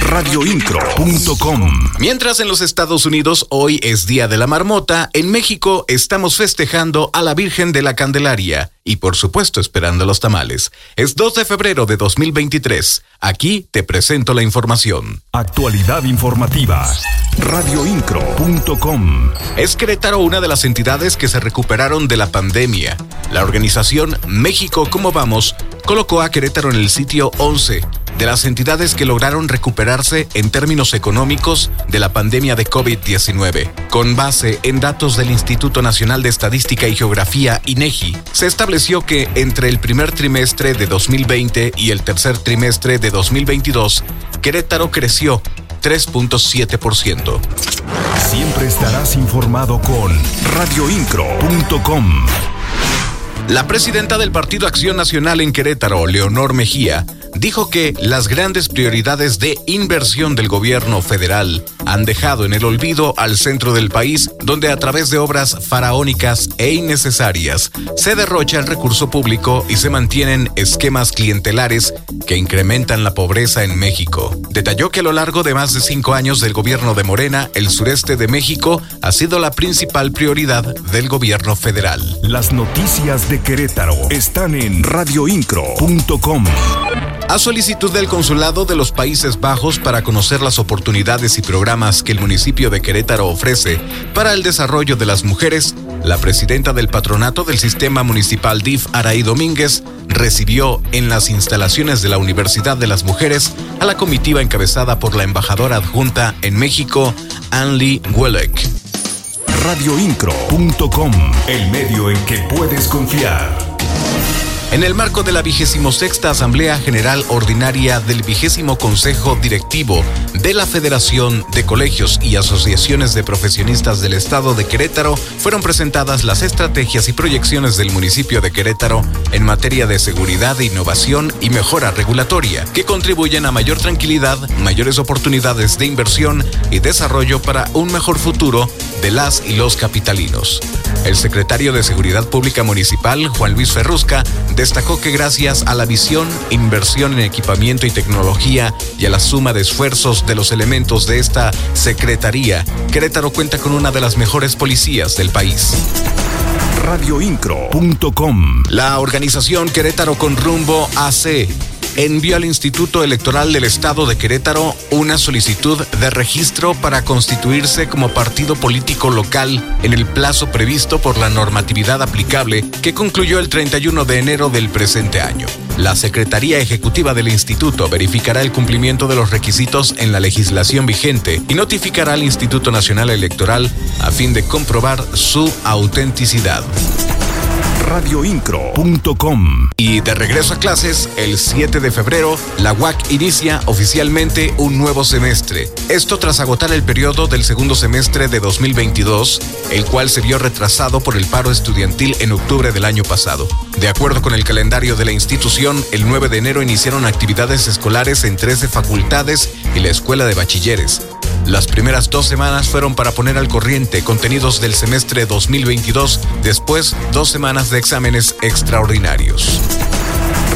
Radioincro.com Mientras en los Estados Unidos hoy es Día de la Marmota, en México estamos festejando a la Virgen de la Candelaria y por supuesto esperando los tamales. Es 2 de febrero de 2023. Aquí te presento la información. Actualidad informativa. Radioincro.com Es Querétaro una de las entidades que se recuperaron de la pandemia. La organización México Cómo Vamos colocó a Querétaro en el sitio 11 de las entidades que lograron recuperarse en términos económicos de la pandemia de COVID-19. Con base en datos del Instituto Nacional de Estadística y Geografía, INEGI, se estableció que entre el primer trimestre de 2020 y el tercer trimestre de 2022, Querétaro creció 3.7%. Siempre estarás informado con radioincro.com. La presidenta del Partido Acción Nacional en Querétaro, Leonor Mejía, dijo que las grandes prioridades de inversión del gobierno federal han dejado en el olvido al centro del país, donde a través de obras faraónicas e innecesarias se derrocha el recurso público y se mantienen esquemas clientelares que incrementan la pobreza en México. Detalló que a lo largo de más de cinco años del gobierno de Morena, el sureste de México ha sido la principal prioridad del gobierno federal. Las noticias de Querétaro están en radioincro.com. A solicitud del Consulado de los Países Bajos para conocer las oportunidades y programas que el municipio de Querétaro ofrece para el desarrollo de las mujeres, la presidenta del patronato del sistema municipal DIF, Araí Domínguez, recibió en las instalaciones de la Universidad de las Mujeres a la comitiva encabezada por la embajadora adjunta en México, Anli Welleck. Radioincro.com, el medio en que puedes confiar. En el marco de la vigésimo sexta Asamblea General Ordinaria del vigésimo Consejo Directivo de la Federación de Colegios y Asociaciones de Profesionistas del Estado de Querétaro, fueron presentadas las estrategias y proyecciones del municipio de Querétaro en materia de seguridad, innovación y mejora regulatoria, que contribuyen a mayor tranquilidad, mayores oportunidades de inversión y desarrollo para un mejor futuro de las y los capitalinos. El secretario de Seguridad Pública Municipal, Juan Luis Ferrusca, destacó que gracias a la visión, inversión en equipamiento y tecnología y a la suma de esfuerzos de los elementos de esta Secretaría, Querétaro cuenta con una de las mejores policías del país radioincro.com. La organización Querétaro con rumbo AC envió al Instituto Electoral del Estado de Querétaro una solicitud de registro para constituirse como partido político local en el plazo previsto por la normatividad aplicable que concluyó el 31 de enero del presente año. La Secretaría Ejecutiva del Instituto verificará el cumplimiento de los requisitos en la legislación vigente y notificará al Instituto Nacional Electoral a fin de comprobar su autenticidad radioincro.com. Y de regreso a clases, el 7 de febrero, la UAC inicia oficialmente un nuevo semestre. Esto tras agotar el periodo del segundo semestre de 2022, el cual se vio retrasado por el paro estudiantil en octubre del año pasado. De acuerdo con el calendario de la institución, el 9 de enero iniciaron actividades escolares en 13 facultades y la escuela de bachilleres. Las primeras dos semanas fueron para poner al corriente contenidos del semestre 2022, después dos semanas de exámenes extraordinarios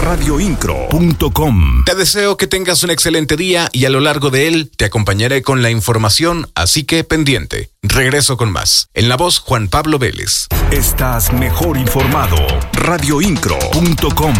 radioincro.com. Te deseo que tengas un excelente día y a lo largo de él te acompañaré con la información, así que pendiente. Regreso con más. En la voz Juan Pablo Vélez. Estás mejor informado. radioincro.com.